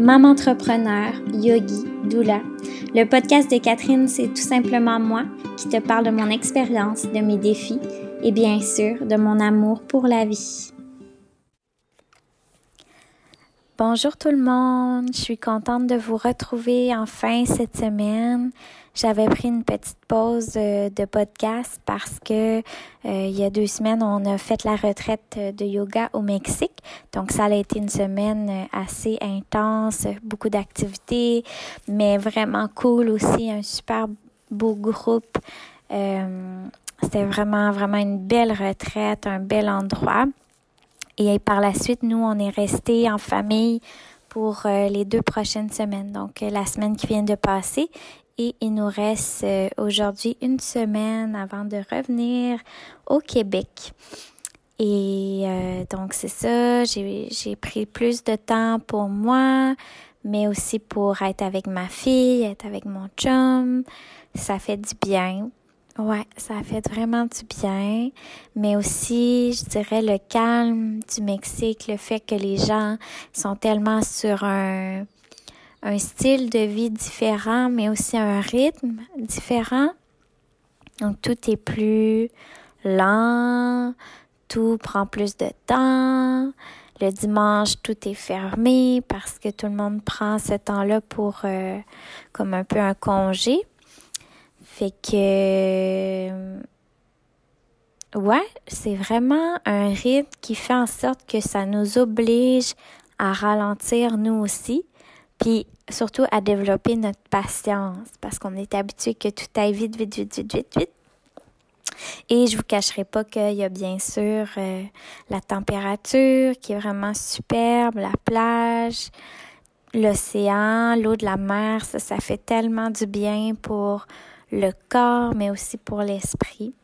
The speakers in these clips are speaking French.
maman entrepreneur, yogi, doula. Le podcast de Catherine, c'est tout simplement moi qui te parle de mon expérience, de mes défis et bien sûr de mon amour pour la vie. Bonjour tout le monde, je suis contente de vous retrouver enfin cette semaine. J'avais pris une petite pause euh, de podcast parce que euh, il y a deux semaines, on a fait la retraite de yoga au Mexique. Donc ça a été une semaine euh, assez intense, beaucoup d'activités, mais vraiment cool aussi, un super beau groupe. C'était vraiment, vraiment une belle retraite, un bel endroit. Et par la suite, nous, on est restés en famille pour euh, les deux prochaines semaines. Donc, euh, la semaine qui vient de passer. Et il nous reste euh, aujourd'hui une semaine avant de revenir au Québec. Et donc, c'est ça. J'ai pris plus de temps pour moi, mais aussi pour être avec ma fille, être avec mon chum. Ça fait du bien. Ouais, ça a fait vraiment du bien, mais aussi, je dirais, le calme du Mexique, le fait que les gens sont tellement sur un, style de vie différent, mais aussi un rythme différent. Donc, tout est plus lent, tout prend plus de temps. Le dimanche, tout est fermé parce que tout le monde prend ce temps-là pour euh, comme un peu un congé. Fait que ouais, c'est vraiment un rythme qui fait en sorte que ça nous oblige à ralentir nous aussi, puis surtout à développer notre patience parce qu'on est habitué que tout aille vite, vite, vite, vite, vite, vite. Et je vous cacherai pas qu'il y a bien sûr euh, la température qui est vraiment superbe, la plage, l'océan, l'eau de la mer, ça, ça fait tellement du bien pour le corps, mais aussi pour l'esprit.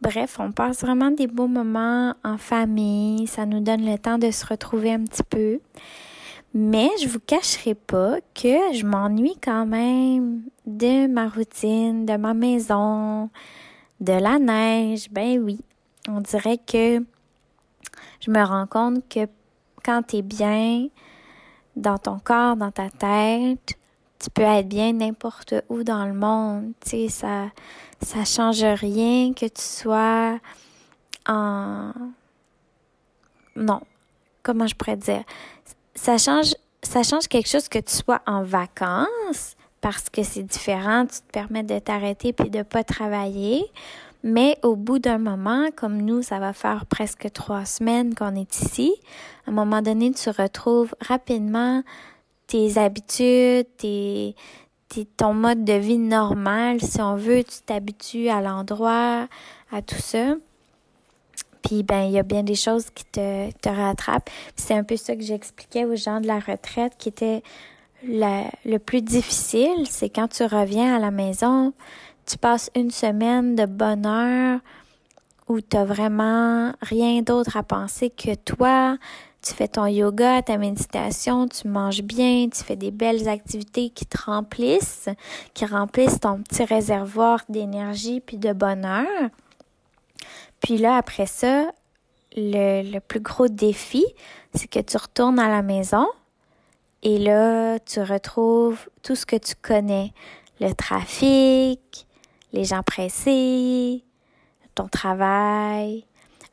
Bref, on passe vraiment des beaux moments en famille. Ça nous donne le temps de se retrouver un petit peu. Mais je vous cacherai pas que je m'ennuie quand même de ma routine, de ma maison, de la neige. Ben oui, on dirait que je me rends compte que quand tu es bien dans ton corps, dans ta tête, tu peux être bien n'importe où dans le monde. Tu sais, ça, ça change rien que tu sois en, non, comment je pourrais dire? Ça change, ça change quelque chose que tu sois en vacances parce que c'est différent, tu te permets de t'arrêter puis de pas travailler. Mais au bout d'un moment, comme nous, ça va faire presque trois semaines qu'on est ici, à un moment donné, tu retrouves rapidement tes habitudes, tes, ton mode de vie normal, si on veut, tu t'habitues à l'endroit, à tout ça. Puis ben il y a bien des choses qui te, te rattrapent. C'est un peu ça que j'expliquais aux gens de la retraite qui était le plus difficile, c'est quand tu reviens à la maison, tu passes une semaine de bonheur où tu vraiment rien d'autre à penser que toi, tu fais ton yoga, ta méditation, tu manges bien, tu fais des belles activités qui te remplissent, qui remplissent ton petit réservoir d'énergie puis de bonheur. Puis là, après ça, le, le plus gros défi, c'est que tu retournes à la maison et là, tu retrouves tout ce que tu connais. Le trafic, les gens pressés, ton travail.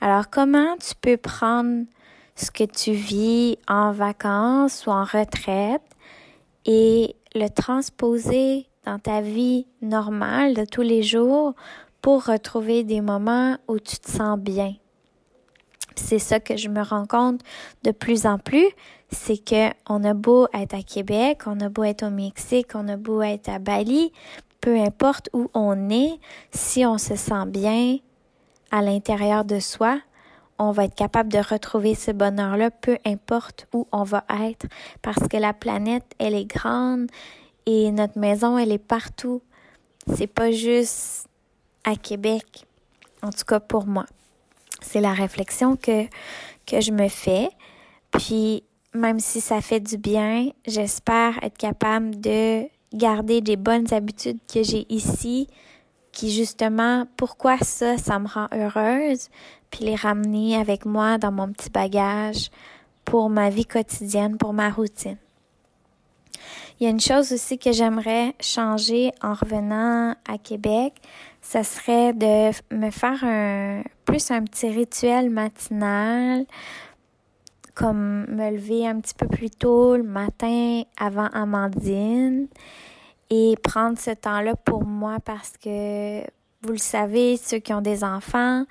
Alors, comment tu peux prendre ce que tu vis en vacances ou en retraite et le transposer dans ta vie normale de tous les jours pour retrouver des moments où tu te sens bien. C'est ça que je me rends compte de plus en plus, c'est que on a beau être à Québec, on a beau être au Mexique, on a beau être à Bali, peu importe où on est, si on se sent bien à l'intérieur de soi, on va être capable de retrouver ce bonheur-là, peu importe où on va être, parce que la planète, elle est grande et notre maison, elle est partout. C'est pas juste à Québec, en tout cas pour moi. C'est la réflexion que, que je me fais. Puis, même si ça fait du bien, j'espère être capable de garder des bonnes habitudes que j'ai ici, qui justement, pourquoi ça, ça me rend heureuse, puis les ramener avec moi dans mon petit bagage pour ma vie quotidienne, pour ma routine. Il y a une chose aussi que j'aimerais changer en revenant à Québec, ça serait de me faire un plus un petit rituel matinal comme me lever un petit peu plus tôt le matin avant Amandine et prendre ce temps-là pour moi parce que vous le savez, ceux qui ont des enfants,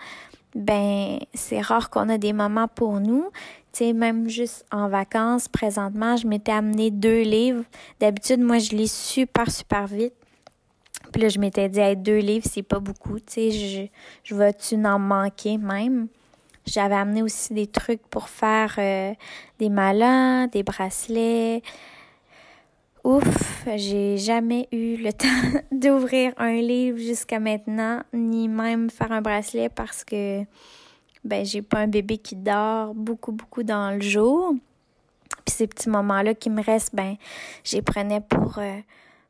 ben c'est rare qu'on a des moments pour nous. Tu sais, même juste en vacances, présentement, je m'étais amené deux livres. D'habitude, moi, je lis super, super vite. Puis là, je m'étais dit, deux livres, c'est pas beaucoup. Tu sais, je, je vais-tu en manquer même? J'avais amené aussi des trucs pour faire euh, des malins, des bracelets. Ouf, j'ai jamais eu le temps d'ouvrir un livre jusqu'à maintenant, ni même faire un bracelet parce que ben j'ai pas un bébé qui dort beaucoup beaucoup dans le jour. Puis ces petits moments-là qui me restent, ben j'y prenais pour euh,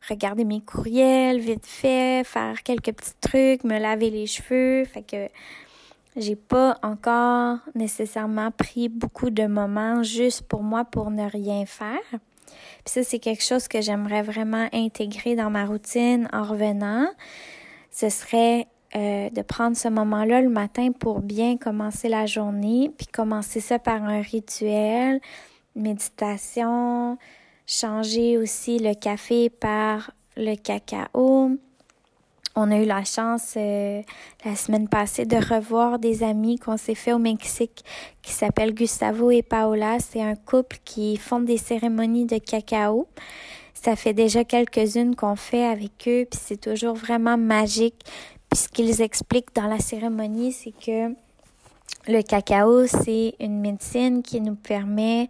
regarder mes courriels vite fait, faire quelques petits trucs, me laver les cheveux, fait que j'ai pas encore nécessairement pris beaucoup de moments juste pour moi pour ne rien faire. Puis ça, c'est quelque chose que j'aimerais vraiment intégrer dans ma routine en revenant. Ce serait euh, de prendre ce moment-là le matin pour bien commencer la journée, puis commencer ça par un rituel, méditation, changer aussi le café par le cacao, on a eu la chance euh, la semaine passée de revoir des amis qu'on s'est fait au Mexique qui s'appellent Gustavo et Paola. C'est un couple qui font des cérémonies de cacao. Ça fait déjà quelques-unes qu'on fait avec eux, puis c'est toujours vraiment magique. Puis ce qu'ils expliquent dans la cérémonie, c'est que le cacao, c'est une médecine qui nous permet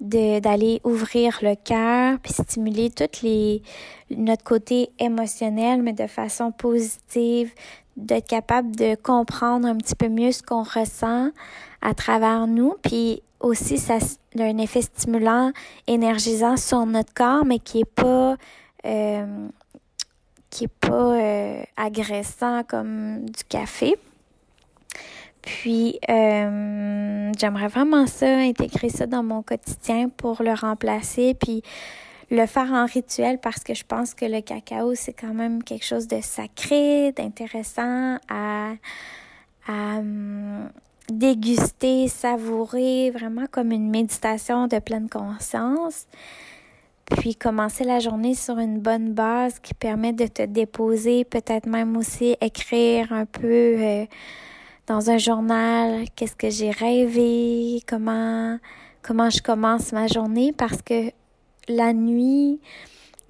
d'aller ouvrir le cœur puis stimuler toutes les notre côté émotionnel mais de façon positive d'être capable de comprendre un petit peu mieux ce qu'on ressent à travers nous. Puis aussi ça a un effet stimulant énergisant sur notre corps mais qui est pas euh, qui est pas euh, agressant comme du café puis, euh, j'aimerais vraiment ça, intégrer ça dans mon quotidien pour le remplacer, puis le faire en rituel parce que je pense que le cacao, c'est quand même quelque chose de sacré, d'intéressant à, hum, déguster, savourer, vraiment comme une méditation de pleine conscience. Puis commencer la journée sur une bonne base qui permet de te déposer, peut-être même aussi écrire un peu. Euh, dans un journal qu'est-ce que j'ai rêvé, comment comment je commence ma journée parce que la nuit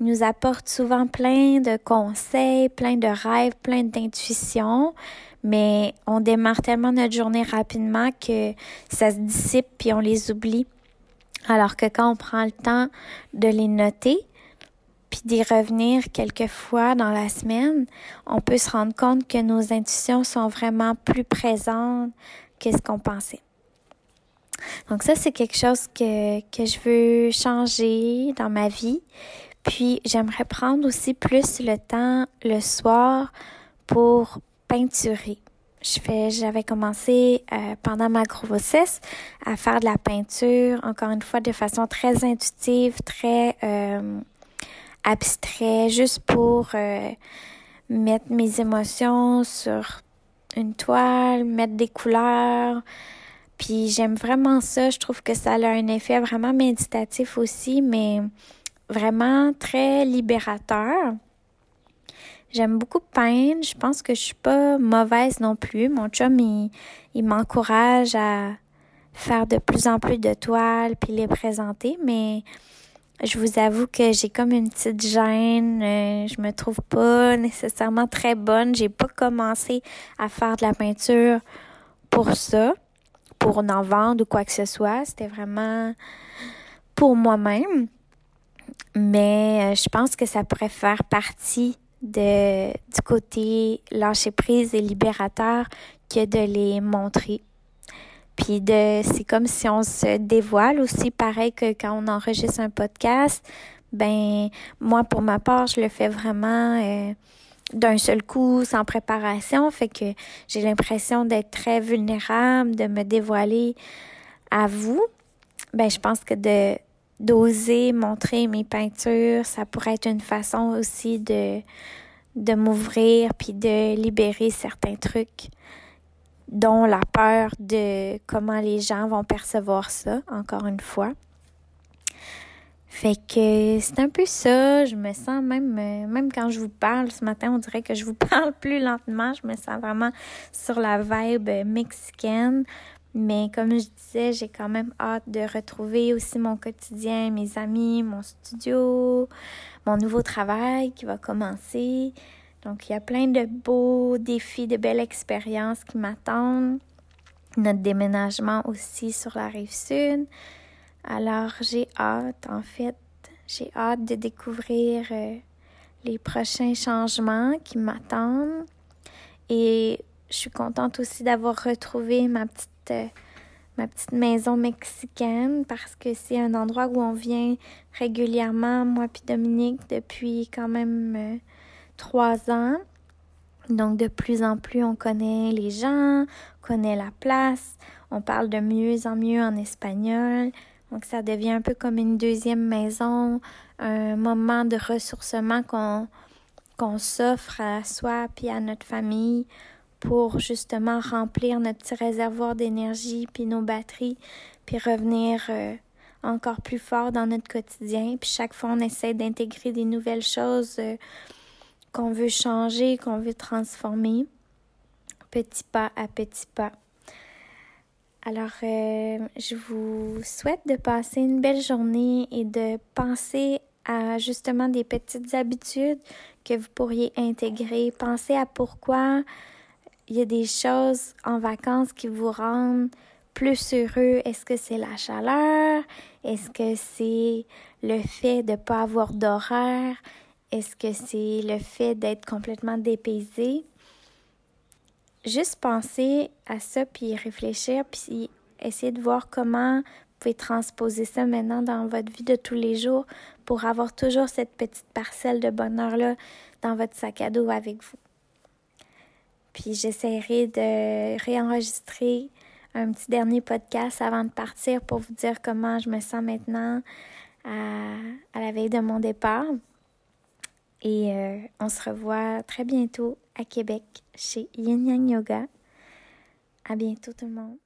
nous apporte souvent plein de conseils, plein de rêves, plein d'intuitions, mais on démarre tellement notre journée rapidement que ça se dissipe puis on les oublie. Alors que quand on prend le temps de les noter, puis d'y revenir quelques fois dans la semaine, on peut se rendre compte que nos intuitions sont vraiment plus présentes que ce qu'on pensait. Donc ça, c'est quelque chose que, que je veux changer dans ma vie. Puis j'aimerais prendre aussi plus le temps le soir pour peinturer. Je fais, j'avais commencé euh, pendant ma grossesse à faire de la peinture, encore une fois de façon très intuitive, très euh, abstrait, juste pour euh, mettre mes émotions sur une toile, mettre des couleurs. Puis j'aime vraiment ça. Je trouve que ça a un effet vraiment méditatif aussi, mais vraiment très libérateur. J'aime beaucoup peindre. Je pense que je suis pas mauvaise non plus. Mon chum, il, il m'encourage à faire de plus en plus de toiles puis les présenter, mais je vous avoue que j'ai comme une petite gêne. Euh, je me trouve pas nécessairement très bonne. J'ai pas commencé à faire de la peinture pour ça, pour en vendre ou quoi que ce soit. C'était vraiment pour moi-même. Mais euh, je pense que ça pourrait faire partie de, du côté lâcher prise et libérateur que de les montrer. Puis de c'est comme si on se dévoile aussi pareil que quand on enregistre un podcast. Ben moi pour ma part, je le fais vraiment euh, d'un seul coup, sans préparation, fait que j'ai l'impression d'être très vulnérable, de me dévoiler à vous. Ben je pense que de d'oser montrer mes peintures. Ça pourrait être une façon aussi de, de m'ouvrir puis de libérer certains trucs dont la peur de comment les gens vont percevoir ça, encore une fois. Fait que c'est un peu ça. Je me sens même, euh, même quand je vous parle ce matin, on dirait que je vous parle plus lentement. Je me sens vraiment sur la vibe mexicaine. Mais comme je disais, j'ai quand même hâte de retrouver aussi mon quotidien, mes amis, mon studio, mon nouveau travail qui va commencer. Donc, il y a plein de beaux défis, de belles expériences qui m'attendent. Notre déménagement aussi sur la rive sud. Alors, j'ai hâte, en fait, j'ai hâte de découvrir euh, les prochains changements qui m'attendent. Et je suis contente aussi d'avoir retrouvé ma petite, euh, ma petite maison mexicaine parce que c'est un endroit où on vient régulièrement, moi puis Dominique, depuis quand même euh, trois ans. Donc, de plus en plus, on connaît les gens, on connaît la place, on parle de mieux en mieux en espagnol. Donc, ça devient un peu comme une deuxième maison, un moment de ressourcement qu'on qu'on s'offre à soi puis à notre famille pour justement remplir notre petit réservoir d'énergie puis nos batteries puis revenir euh, encore plus fort dans notre quotidien. Puis chaque fois, on essaie d'intégrer des nouvelles choses euh, qu'on veut changer, qu'on veut transformer, petit pas à petit pas. Alors, euh, je vous souhaite de passer une belle journée et de penser à justement des petites habitudes que vous pourriez intégrer. Pensez à pourquoi il y a des choses en vacances qui vous rendent plus heureux. Est-ce que c'est la chaleur? Est-ce que c'est le fait de ne pas avoir d'horaire? Est-ce que c'est le fait d'être complètement dépaysé? juste penser à ça, puis réfléchir, puis essayer de voir comment vous pouvez transposer ça maintenant dans votre vie de tous les jours pour avoir toujours cette petite parcelle de bonheur-là dans votre sac à dos avec vous. Puis j'essaierai de réenregistrer un petit dernier podcast avant de partir pour vous dire comment je me sens maintenant à, à la veille de mon départ. Et euh, on se revoit très bientôt à Québec chez Yin Yang Yoga. À bientôt tout le monde.